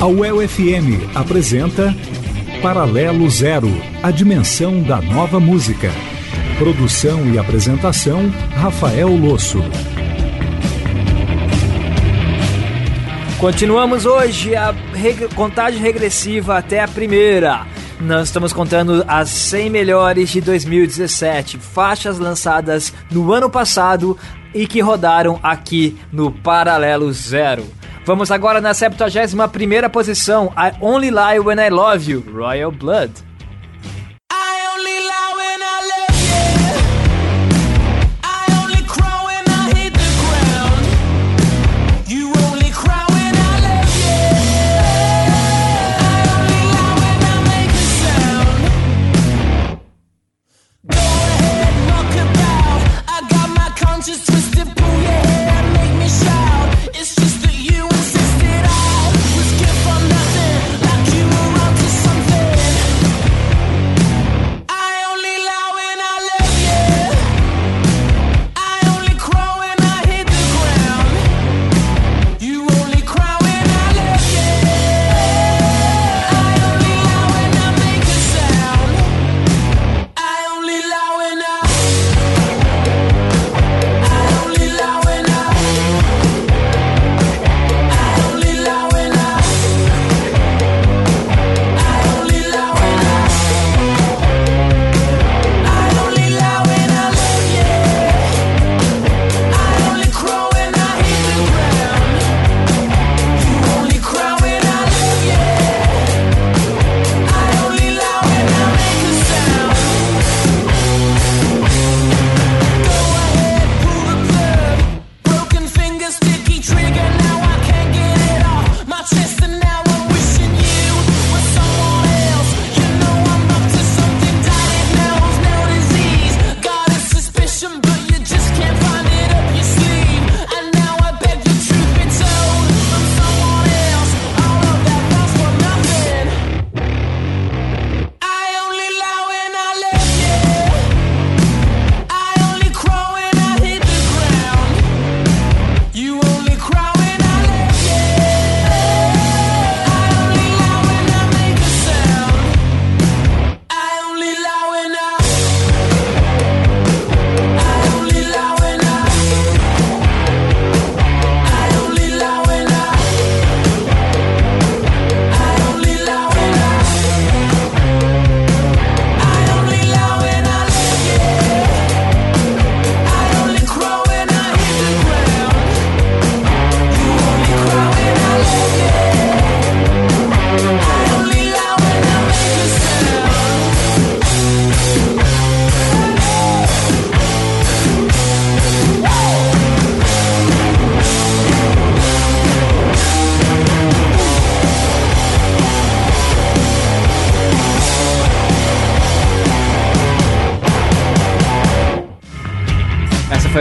A UEL FM apresenta Paralelo Zero, a dimensão da nova música. Produção e apresentação, Rafael Losso. Continuamos hoje a reg contagem regressiva até a primeira. Nós estamos contando as 100 melhores de 2017, faixas lançadas no ano passado e que rodaram aqui no Paralelo Zero. Vamos agora na 71ª posição, I Only Lie When I Love You, Royal Blood.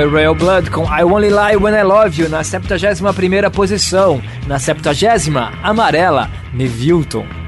Foi Royal Blood com I Only Lie When I Love You na 71ª posição. Na 70ª, Amarela, Nevilton.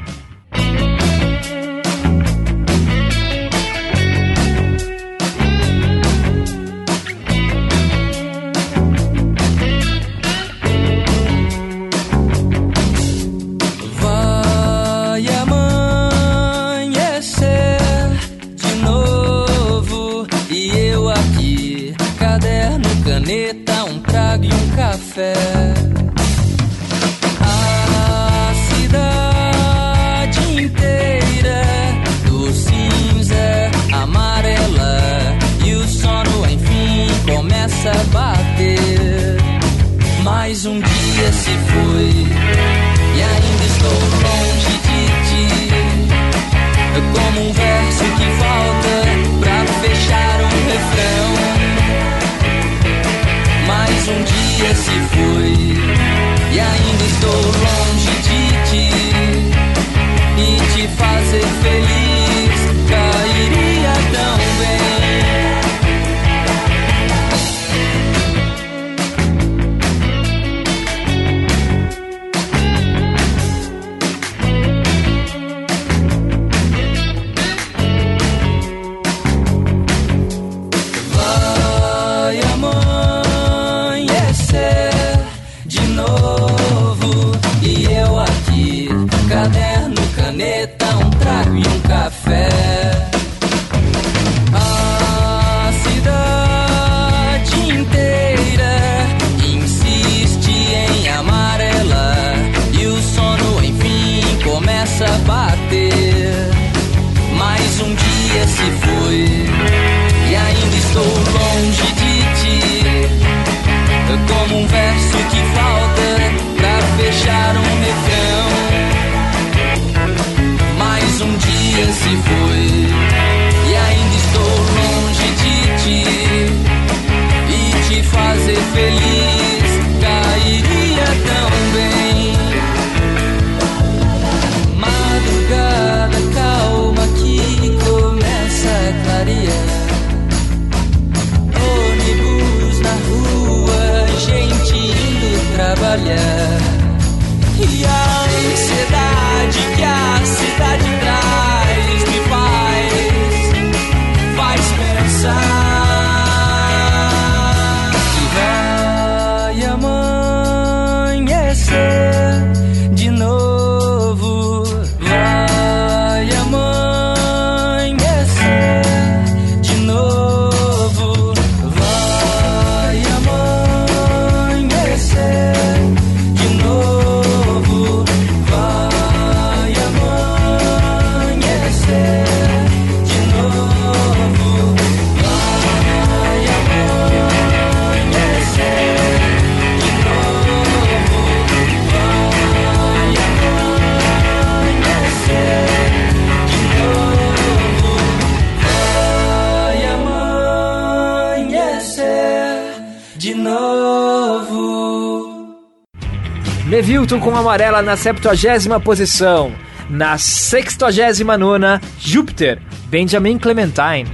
Nevilton com amarela na 70 posição. Na 69, Júpiter, Benjamin Clementine.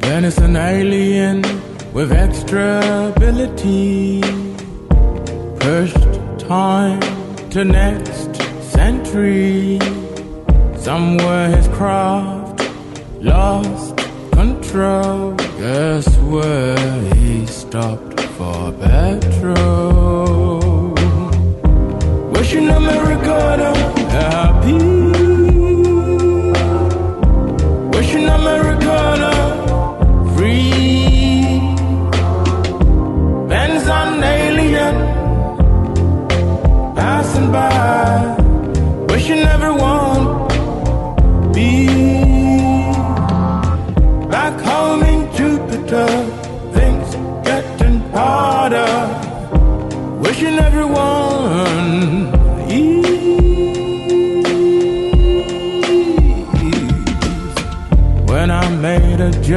Then it's an alien with extra ability. Pushed time to next century. Somewhere his craft lost control. Guess where he stopped for petrol. Americana happy. Wishing free. Alien passing by, wishing everyone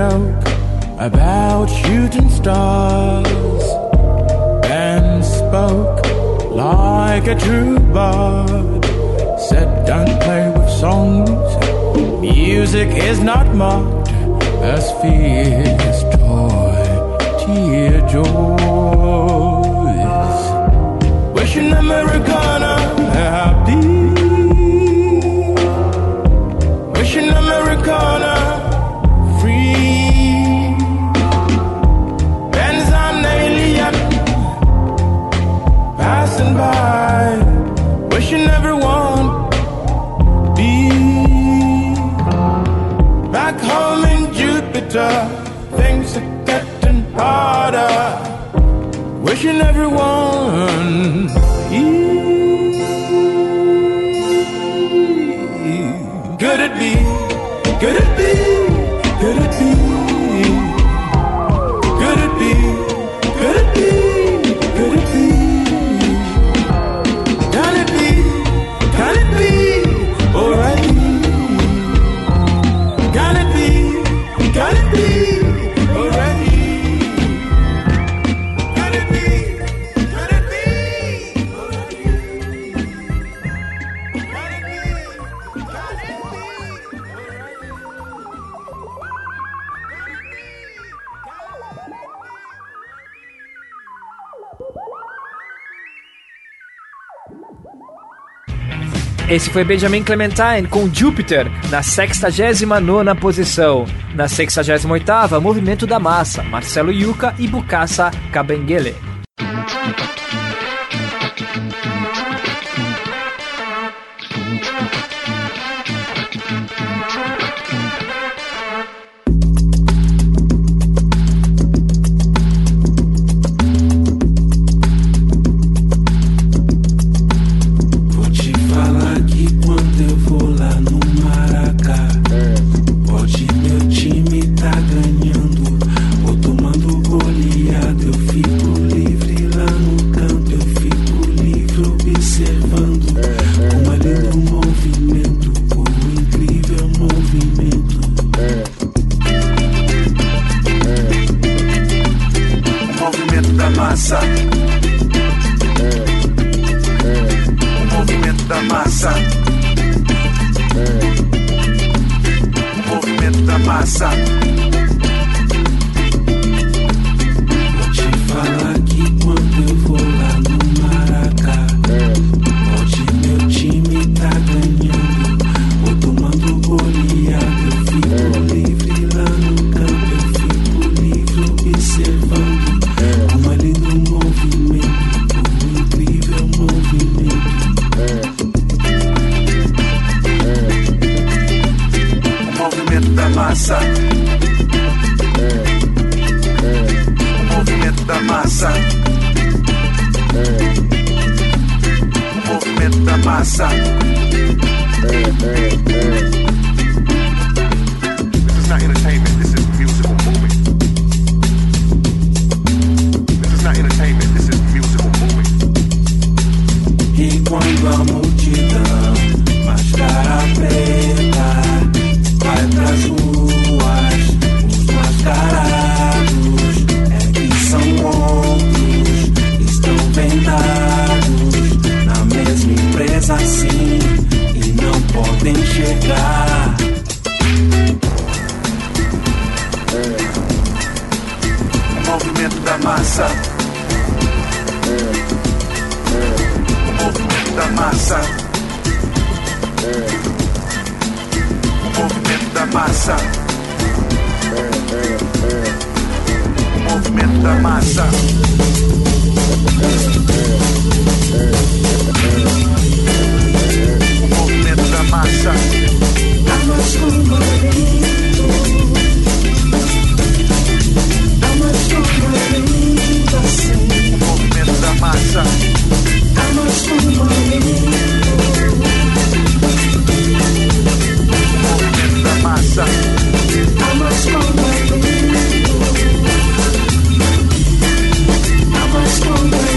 joke about shooting stars and spoke like a true bard. Said, don't play with songs. Music is not mocked as fear's toy tear joys. Wishing Americana happy. Things are getting harder, wishing everyone Esse foi Benjamin Clementine com Júpiter na 69 posição. Na 68, Movimento da Massa, Marcelo Yuca e Bukasa Kabengele. Movimento da massa. This is not entertainment, O movimento da massa. O movimento da massa. O movimento da massa. O movimento da massa. O movimento da massa. O movimento da massa. O movimento da massa.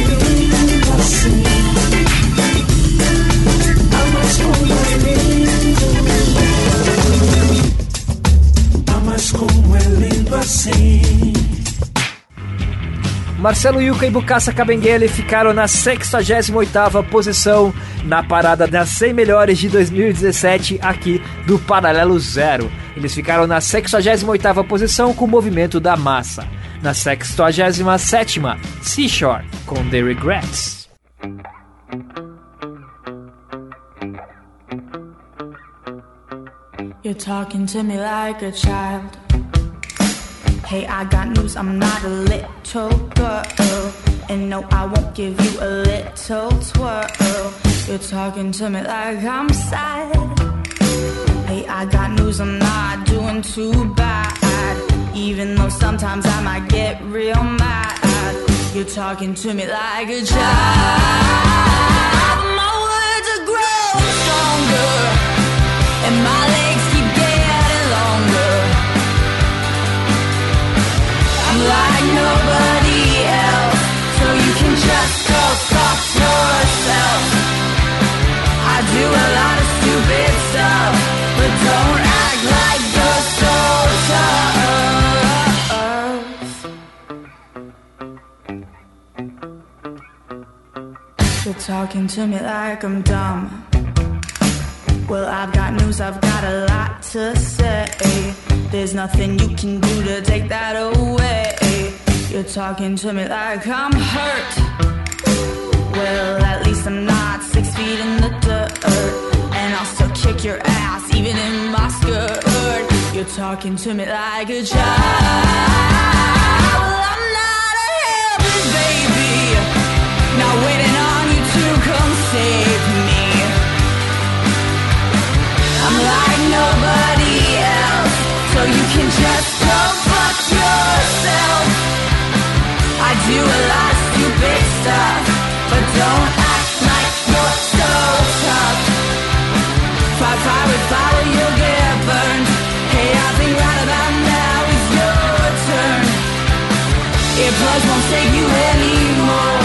Marcelo Yuca e Bukassa Kabengele ficaram na 68ª posição na parada das 100 melhores de 2017 aqui do Paralelo Zero. Eles ficaram na 68ª posição com o movimento da massa. Na 67ª, Seashore com The Regrets. You're talking to me like a child. Hey, I got news, I'm not a little girl. And no, I won't give you a little twirl. You're talking to me like I'm sad. Hey, I got news, I'm not doing too bad. Even though sometimes I might get real mad. You're talking to me like a child. My words are growing stronger. And my talking to me like I'm dumb. Well, I've got news, I've got a lot to say. There's nothing you can do to take that away. You're talking to me like I'm hurt. Well, at least I'm not six feet in the dirt. And I'll still kick your ass, even in my skirt. You're talking to me like a child. Well, I'm not a helpless baby. Not waiting on you to come save me. I'm like nobody you can just go fuck yourself. I do a lot of stupid stuff, but don't act like you're so tough. Fight fire with fire, you'll get burned. Hey, I think right about now is your turn. Earplugs won't save you anymore.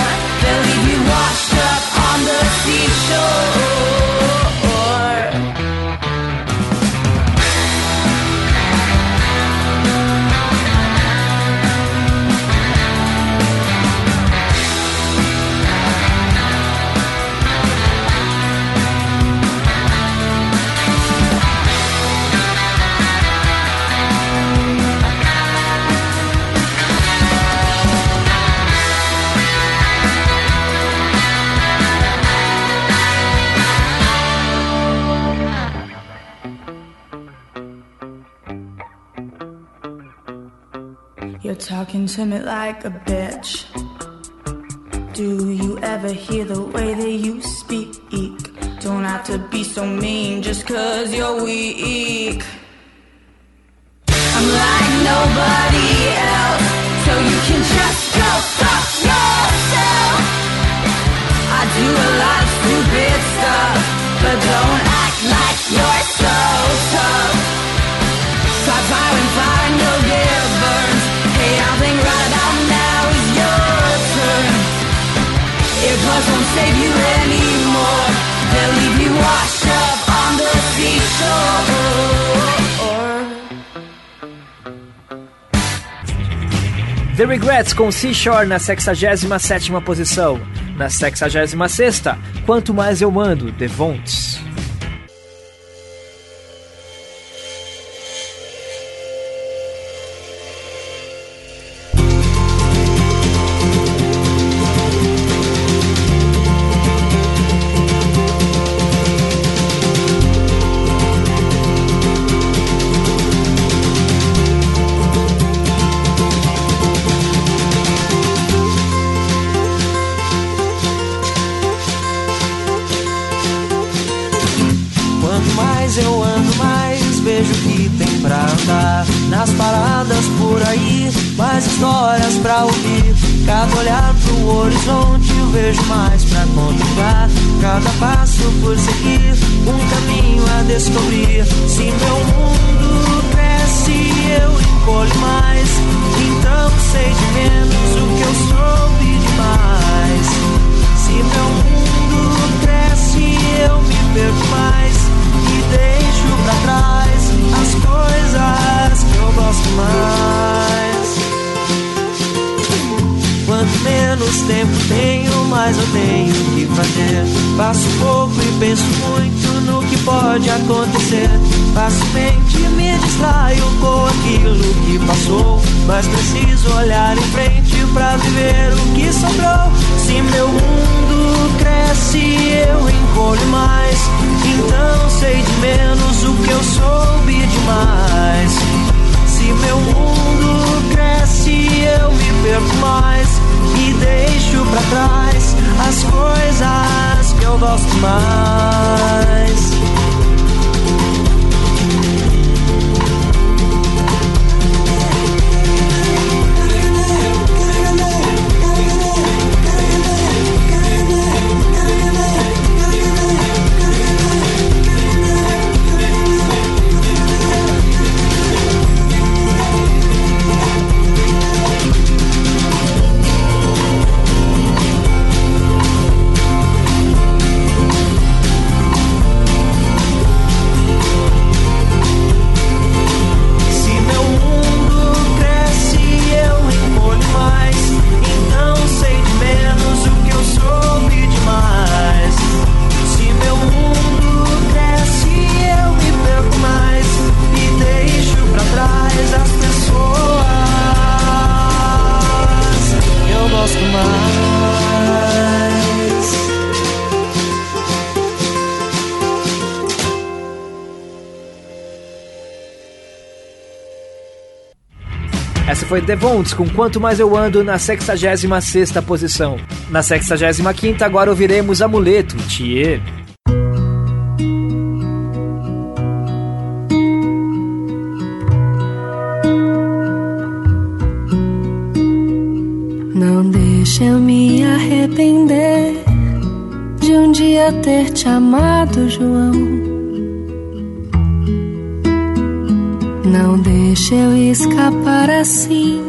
To me like a bitch. Do you ever hear the way that you speak? Don't have to be so mean just cause you're weak. I'm like nobody else, so you can just go fuck yourself. I do a lot of stupid stuff, but don't act like you're so tough. Try fire and Won't save you anymore. They'll leave you washed up on the seashore. The Regrets com Seashore na 67ª posição. Na 66ª, Quanto Mais Eu Ando, The Vonts. Vejo mais acontecer. Facilmente me distraio com aquilo que passou. Mas preciso olhar em frente pra viver o que sobrou. Se meu mundo cresce, eu encolho mais. Então sei de menos o que eu soube demais. Se meu mundo cresce, eu me perco mais e deixo pra trás as coisas que eu gosto mais. Foi The Vonts com Quanto Mais Eu Ando na 66ª posição. Na 65ª agora ouviremos Amuleto, Thier. Não deixa eu me arrepender de um dia ter te amado, João. Não deixa eu escapar assim.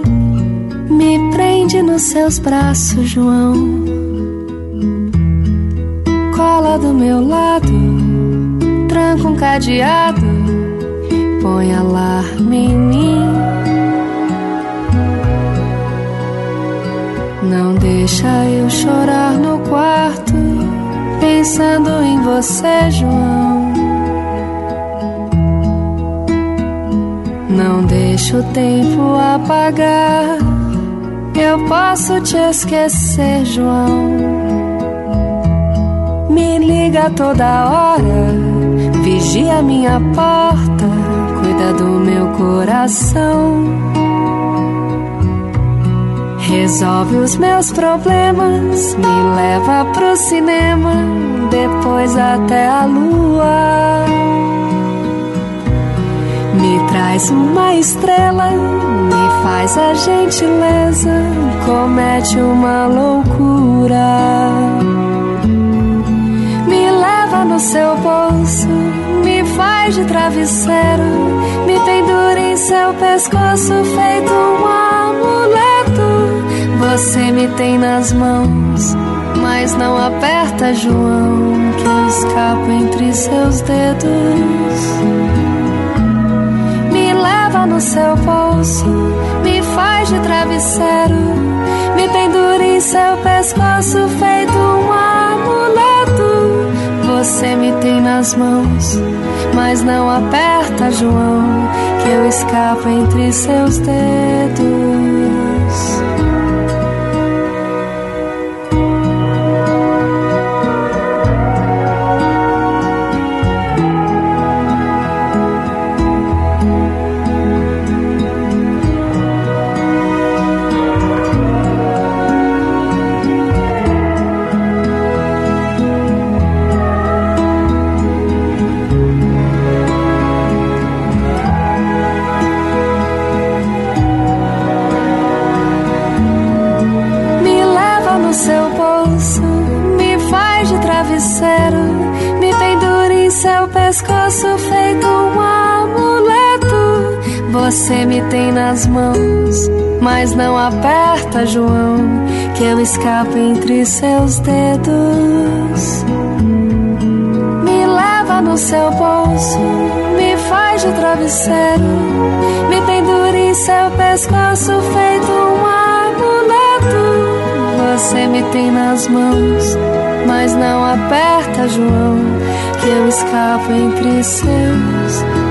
Me prende nos seus braços, João. Cola do meu lado, tranca um cadeado, põe alarme em mim. Não deixa eu chorar no quarto, pensando em você, João. Não deixa o tempo apagar. Eu posso te esquecer, João. Me liga toda hora, vigia minha porta, cuida do meu coração. Resolve os meus problemas, me leva pro cinema, depois até a lua. Me traz uma estrela, me faz a gentileza, comete uma loucura. Me leva no seu bolso, me faz de travesseiro, me pendura em seu pescoço, feito um amuleto. Você me tem nas mãos, mas não aperta, João, que eu escapo entre seus dedos. Leva no seu bolso, me faz de travesseiro, me pendura em seu pescoço, feito um amuleto. Você me tem nas mãos, mas não aperta, João, que eu escapo entre seus dedos. Escapo entre seus dedos. Me leva no seu bolso, me faz de travesseiro, me pendura em seu pescoço, feito um amuleto. Você me tem nas mãos, mas não aperta, João, que eu escapo entre seus dedos.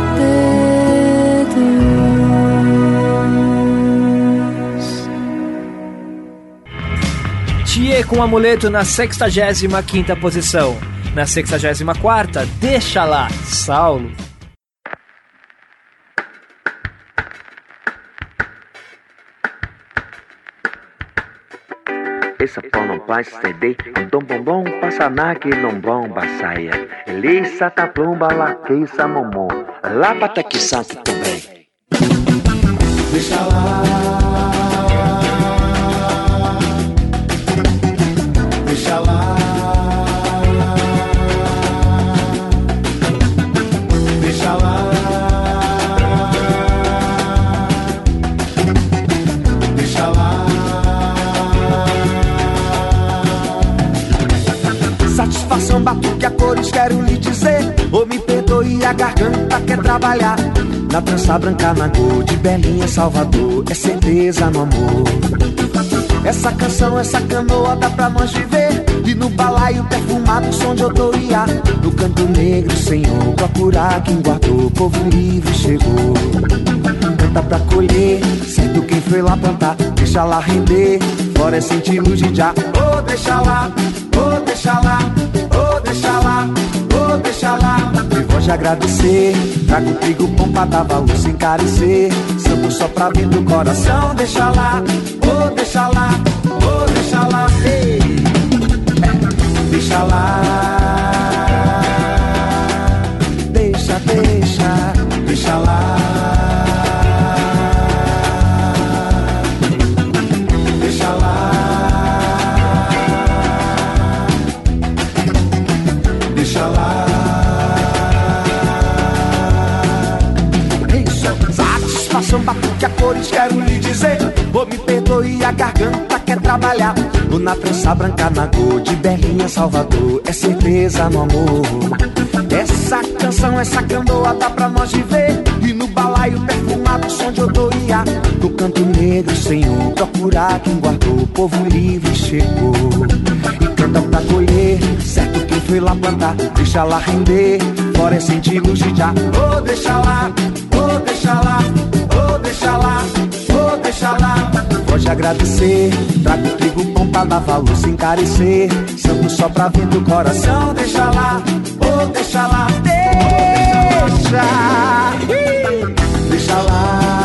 Com amuleto na 65ª posição. Na 64ª, Deixa Lá, Saulo. Essa pão não passa CD, dom bombom passa na que não bomba saia. Elisa tá plumba lá que sa momô, lá bata que santo também. Deixa lá. Quero lhe dizer. Ou me perdoe, a garganta quer trabalhar. Na trança branca, na cor de Belinha, Salvador. É certeza no amor. Essa canção, essa canoa dá pra nós viver. E no balaio perfumado, som de autoria. No canto negro, Senhor, procurar quem guardou. Povo livre chegou. Canta pra colher, certo quem foi lá plantar. Deixa lá render, florescente luz de já. Oh, deixa lá, oh, deixa lá, deixa lá, oh, deixa lá. Me de agradecer, trago trigo, pão pra dar valor sem carecer. Santo só pra dentro do coração, deixa lá, oh, deixa lá, oh, deixa lá. Ei. Deixa lá. Deixa, deixa, deixa lá. Satisfação batuque a cores, quero lhe dizer. Ou me perdoe, a garganta quer trabalhar. Ou na trança branca, na cor de Berlinha, Salvador. É certeza no amor. Essa canção, essa canoa dá pra nós viver. E no balaio perfumado, som de odoria. No canto negro, Senhor, procurar quem guardou. O povo livre chegou. E canta pra colher, certo quem foi lá plantar. Deixa lá render, florescente luz de já. Oh, deixa lá, oh, deixa lá, deixa lá, oh, deixa lá. Pode agradecer, trago trigo, pão pra dar valor sem carecer. Santo só pra ver do coração, deixa lá, oh, deixa lá, deixa, deixa lá,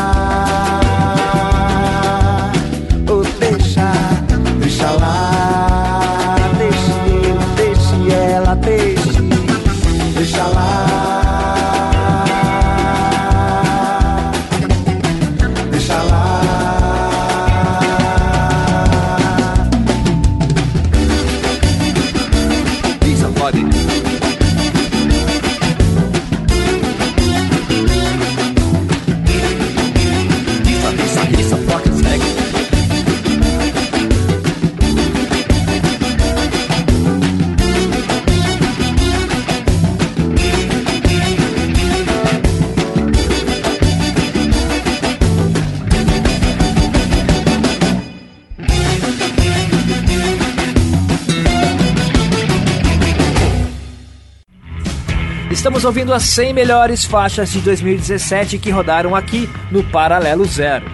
Estamos ouvindo as 100 melhores faixas de 2017 que rodaram aqui no Paralelo Zero.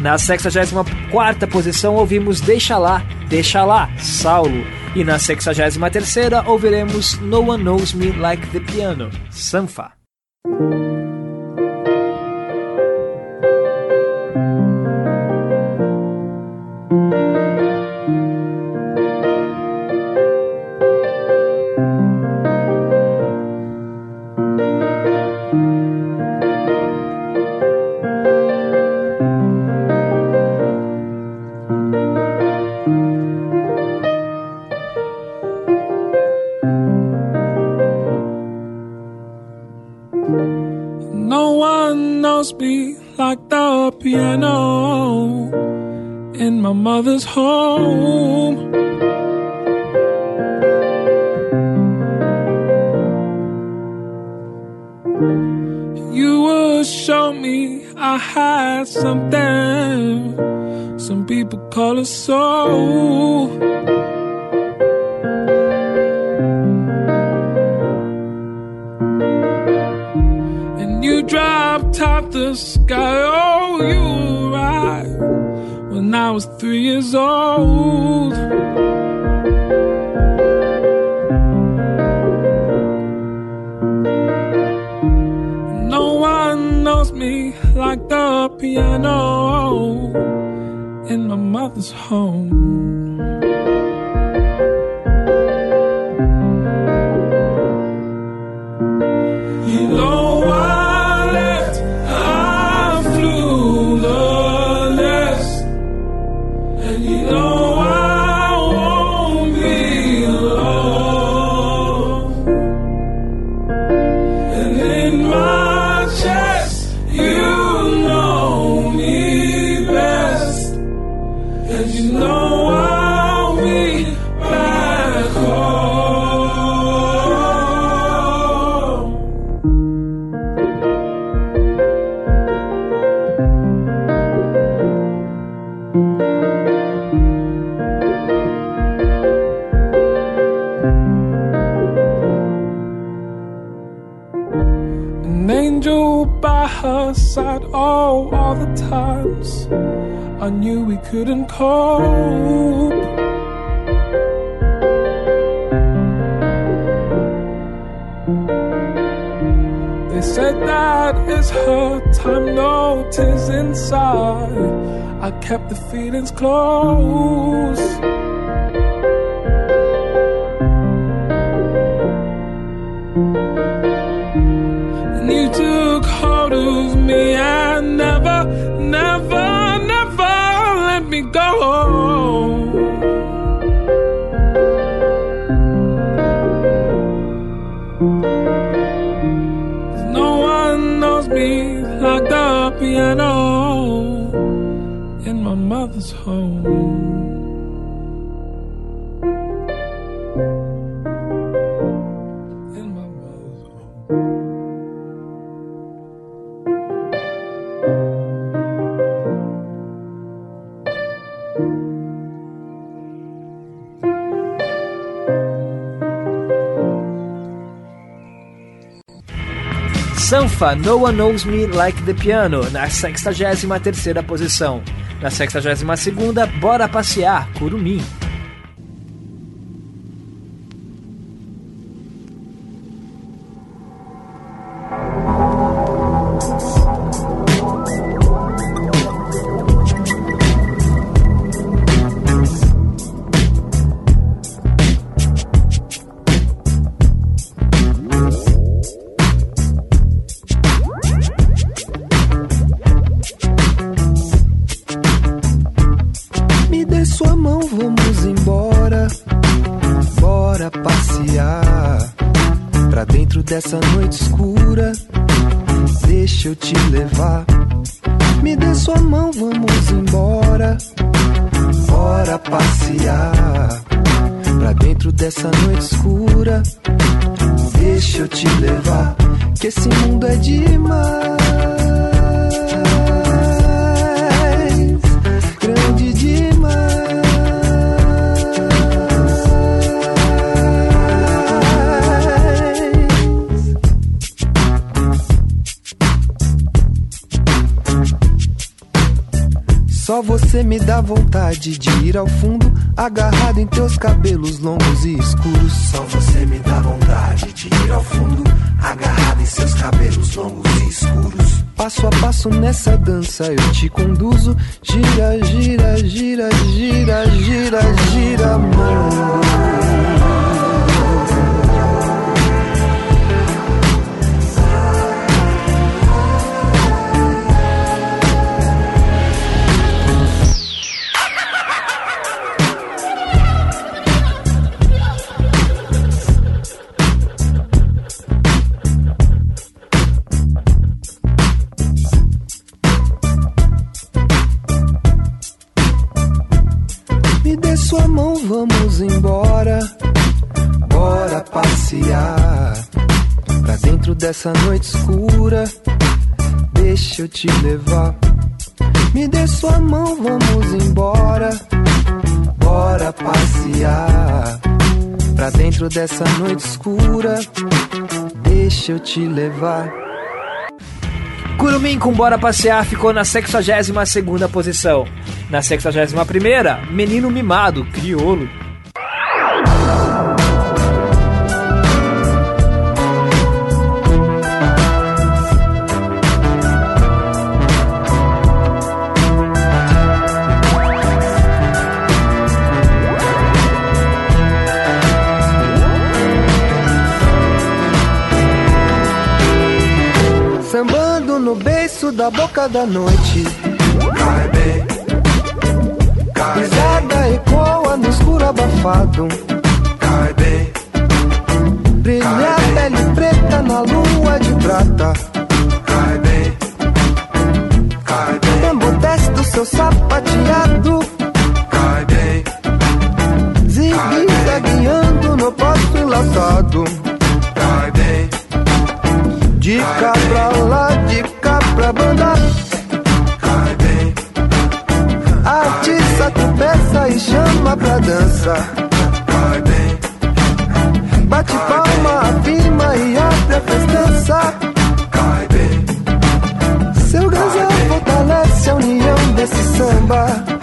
Na 64ª posição ouvimos Deixa Lá, Deixa Lá, Saulo. E na 63ª ouviremos No One Knows Me Like the Piano, Sanfa. close. Alpha No One Knows Me Like the Piano, na 63 terceira posição. Na 62 segunda, Bora Passear, Curumim. Vontade de ir ao fundo, agarrado em teus cabelos longos e escuros. Só você me dá vontade de ir ao fundo, agarrado em seus cabelos longos e escuros. Passo a passo nessa dança eu te conduzo. Gira, gira, gira, gira, gira, gira, mundo. Vamos embora. Bora passear pra dentro dessa noite escura. Deixa eu te levar. Me dê sua mão, vamos embora. Bora passear pra dentro dessa noite escura. Deixa eu te levar. Curumim com Bora Passear ficou na 62ª posição. Na 61ª, Menino Mimado, Criolo. Da boca da noite. Cai bem, cai Pisada ecoa no escuro abafado. cai bem, Brilha a pele preta na lua de prata. cai bem, cai bem, Tambor desce do seu sapateado. cai bem, Zigue-zagueando no posto enlaçado. cai bem, De cá chama pra dança. Bate palma, afirma e abre a festança. Seu gazão fortalece a união desse samba.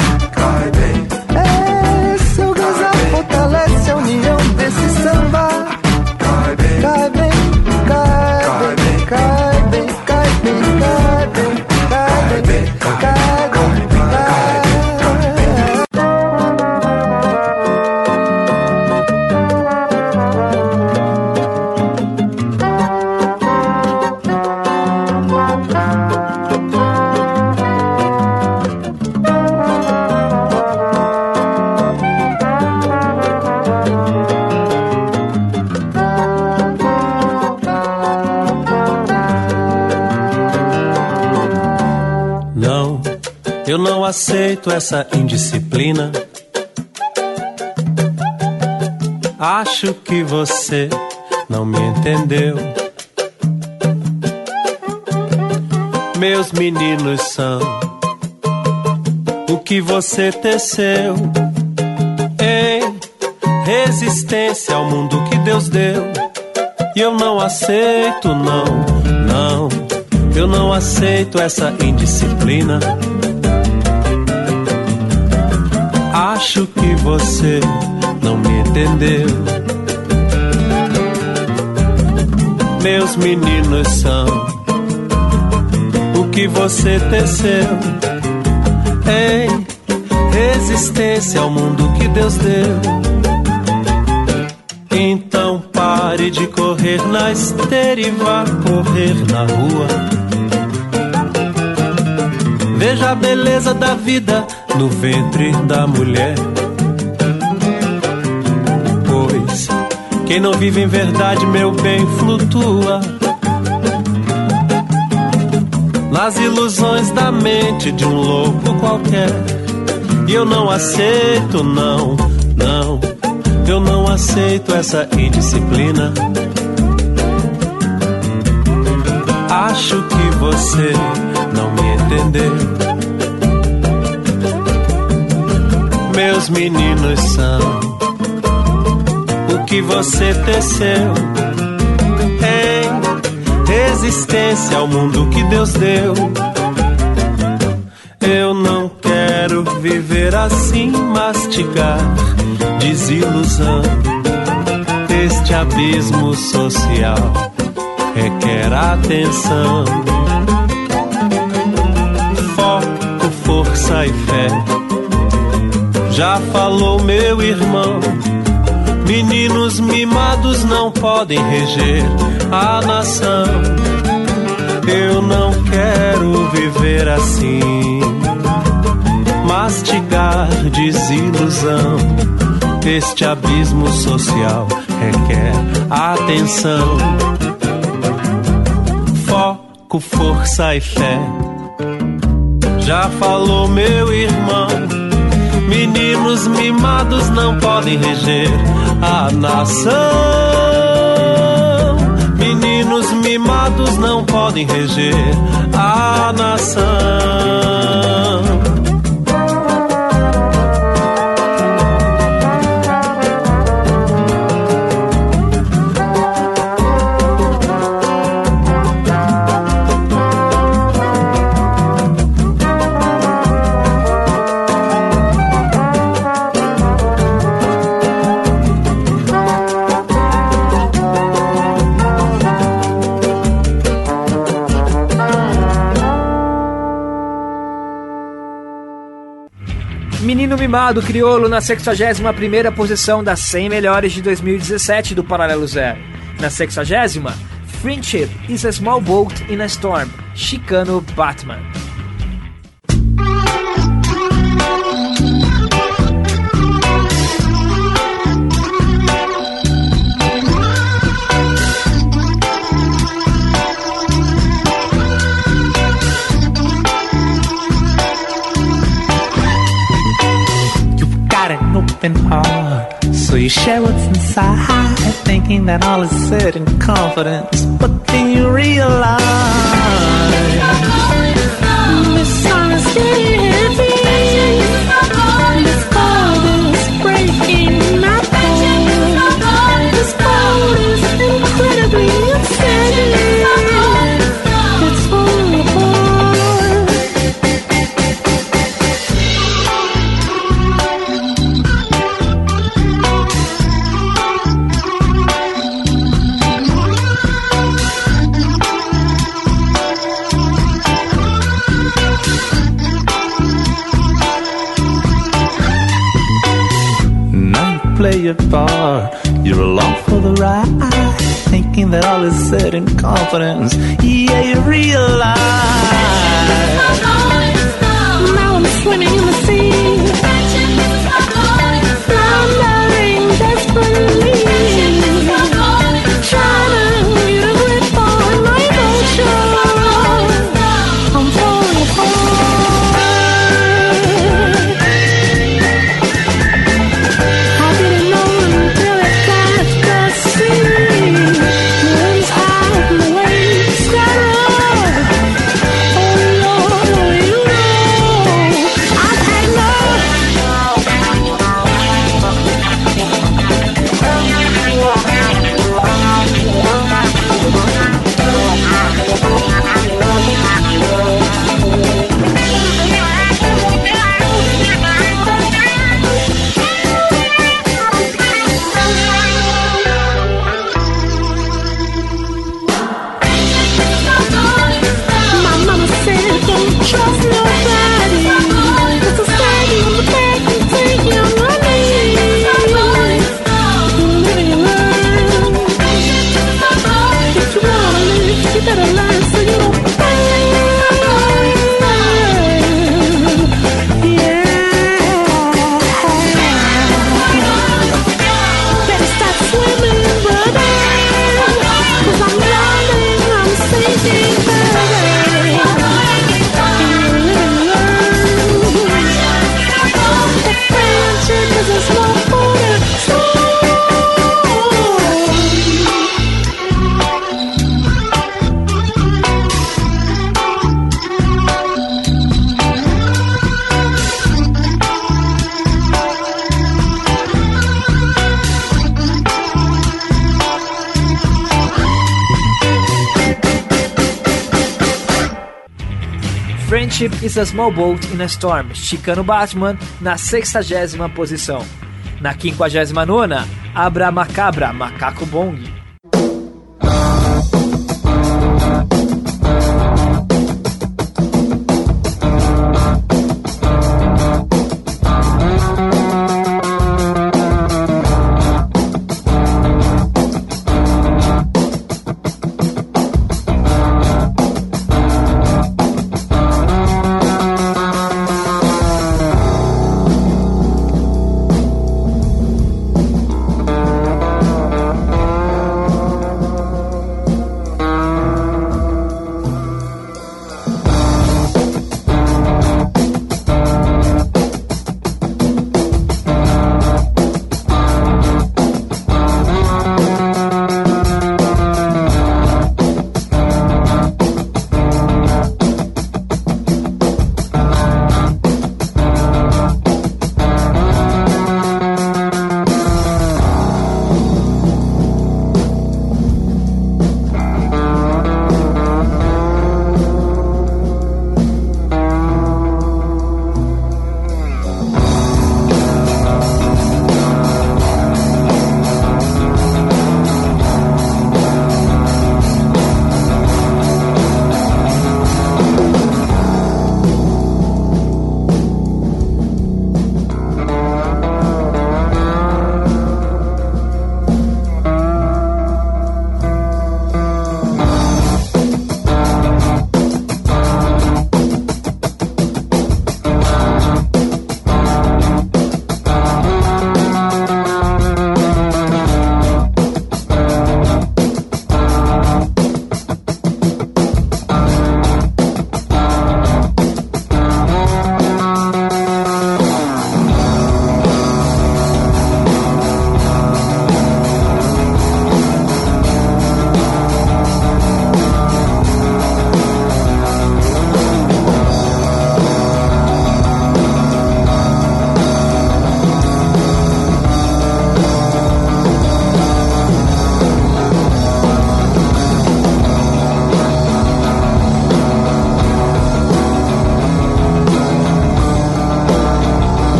Aceito essa indisciplina. Acho que você não me entendeu. Meus meninos são o que você teceu em resistência ao mundo que Deus deu. E eu não aceito, não, não. Eu não aceito essa indisciplina. Acho que você não me entendeu. Meus meninos são o que você teceu em resistência ao mundo que Deus deu. Então pare de correr na esteira e vá correr na rua. Veja a beleza da vida no ventre da mulher. Pois quem não vive em verdade, meu bem, flutua nas ilusões da mente de um louco qualquer. E eu não aceito, não, não, eu não aceito essa indisciplina. Acho que você não me entendeu. Meus meninos são o que você teceu em resistência ao mundo que Deus deu. Eu não quero viver assim, mastigar desilusão. Este abismo social requer atenção. Foco, força e fé. Já falou meu irmão. Meninos mimados não podem reger a nação. Eu não quero viver assim, mastigar desilusão. Este abismo social requer atenção, foco, força e fé. Já falou meu irmão, meninos mimados não podem reger a nação. Meninos mimados não podem reger a nação. Menino Mimado Criolo na 61ª posição das 100 melhores de 2017 do Paralelo Zero. Na 60 Friendship is a Small Boat in a Storm, Chicano Batman. Open heart. So you share what's inside, thinking that all is said in confidence. But then you realize dishonesty your part, you're along for the ride, thinking that all is said in confidence. Yeah, you realize. Now I'm swimming in the sea. Floundering desperately. Is a Small in a Storm, Chicano Batman, na 60 posição. Na 59, Abra Macabra, Macaco Bong.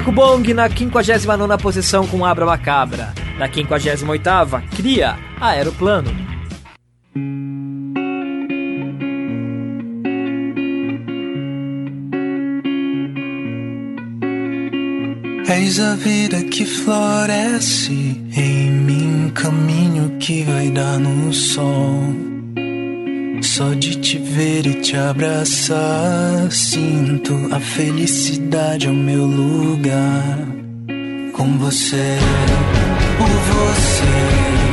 Macaco Bong na 59 posição com Abra Macabra. Na 58 Cria Aeroplano. Eis a vida que floresce em mim, caminho que vai dar no sol. Só de te ver e te abraçar, sinto a felicidade ao meu lugar. Com você, por você,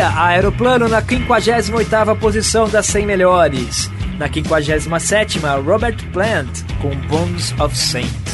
A Aeroplano na 58ª posição das 100 melhores. Na 57ª, Robert Plant com Bones of Saints.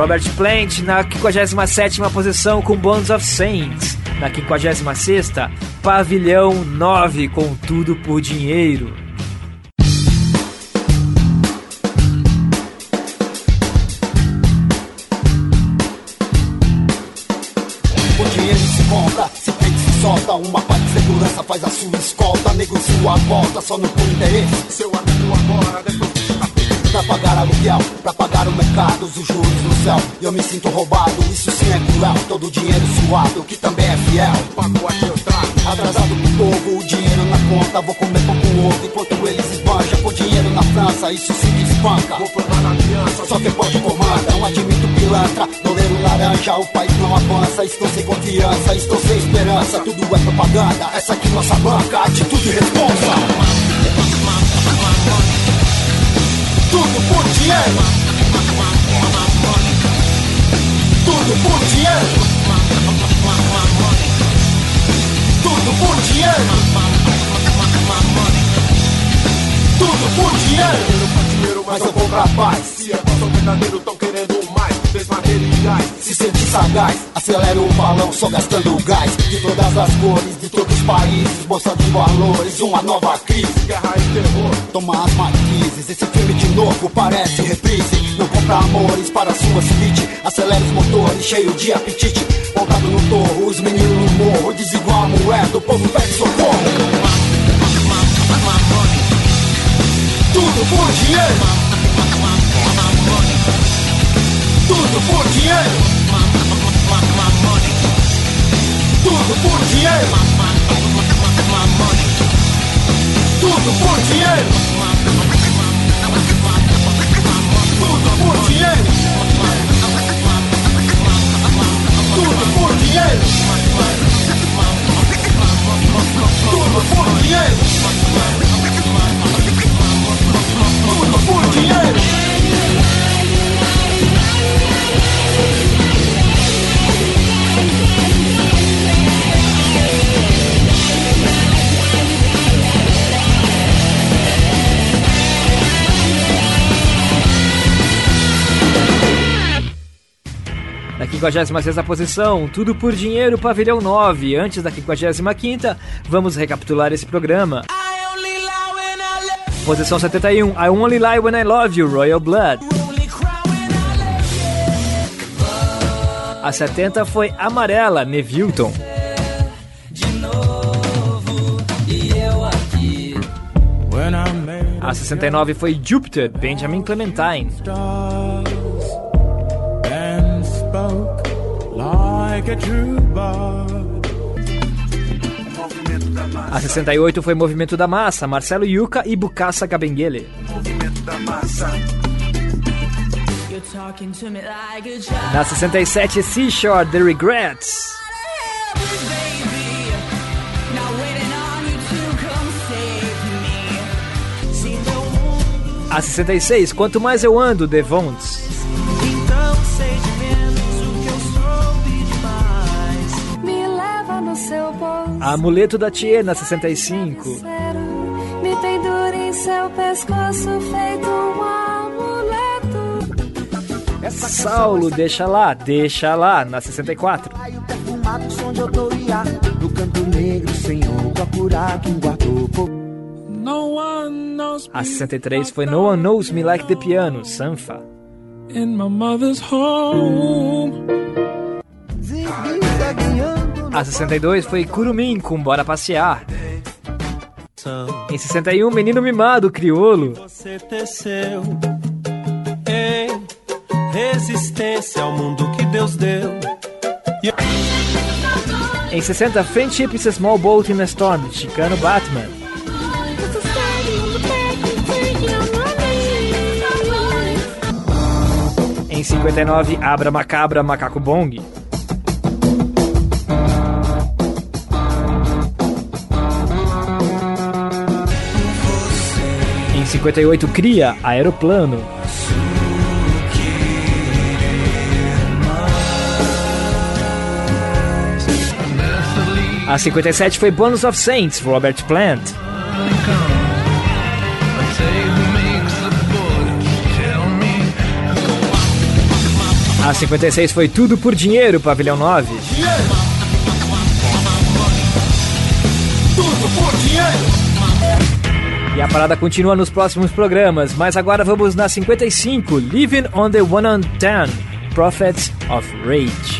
Robert Plant na 57ª posição com Bones of Saints. Na 56ª, Pavilhão 9 com Tudo por Dinheiro. O dinheiro se compra, se tem se solta. Uma parte de segurança faz a sua escolta. Nego sua volta, só não por interesse. Seu amigo agora, depois Pra pagar aluguel, pra pagar o mercado, os juros no céu. Eu me sinto roubado, isso sim é cruel. Todo o dinheiro suado, que também é fiel. Pacote eu trago. Atrasado pro povo, o dinheiro na conta. Vou comer pão com ovo enquanto eles esbanjam. Com dinheiro na França, isso sim que espanca. Vou provar na criança, só que pode comanda. Não admito pilantra, doleiro laranja. O país não avança, estou sem confiança, estou sem esperança. Tudo é propaganda, essa aqui nossa banca. Atitude e responsa. Tudo por dinheiro. Tudo por dinheiro. Tudo por dinheiro. Tudo por dinheiro. mas não compra paz. Se é nosso verdadeiro, tão querendo materiais. Se sente sagaz, acelera o balão só gastando gás. De todas as cores, de todos os países, mostrando valores, uma nova crise. Guerra e terror. Toma as matrizes, esse filme de novo parece reprise. Não compra amores para sua suíte. Acelera os motores, cheio de apetite. Montado no torro, os meninos no morro. Desigual a moeda, o povo pede socorro. Tudo por dinheiro. Tudo por dinheiro. Tudo por dinheiro. Tudo por dinheiro. Tudo por dinheiro. Tudo por dinheiro. Tudo por dinheiro. Tudo por dinheiro. Na 56 posição, Tudo por Dinheiro, Pavilhão 9. Antes da 55, vamos recapitular esse programa. Posição 71, I Only Lie When I Love You, Royal Blood. A 70 foi Amarela, Nevilton. A 69 foi Jupiter, Benjamin Clementine. A 68 foi Movimento da Massa, Marcelo Yuca e Bucaça Cabenguele. Na 67, Seashore, The Regrets. A 66, Quanto Mais Eu Ando, The Vonts. Amuleto da Tia, na 65. Sério, me pendura em seu pescoço feito um amuleto. Saulo, Deixa Lá, Deixa Lá, na 64. Perfumado som de autoria No canto negro, Senhor Procura quem guardou por No one knows me A 63 foi No One Knows Me Like the Piano, Sanfa. in my mother's home. A 62 foi Curumim com Bora Passear. Em 61, Menino Mimado, Criolo. Você teceu resistência ao mundo que Deus deu. Em 60, Friendship is a Small Boat in a Storm, Chicano Batman. Em 59, Abra Macabra, Macaco Bong. 58, Cria, Aeroplano. A 57 foi Bonus of Saints, Robert Plant. A 56 foi Tudo por Dinheiro, Pavilhão 9. Tudo por dinheiro. E a parada continua nos próximos programas, mas agora vamos na 55, Living on the 110, Prophets of Rage.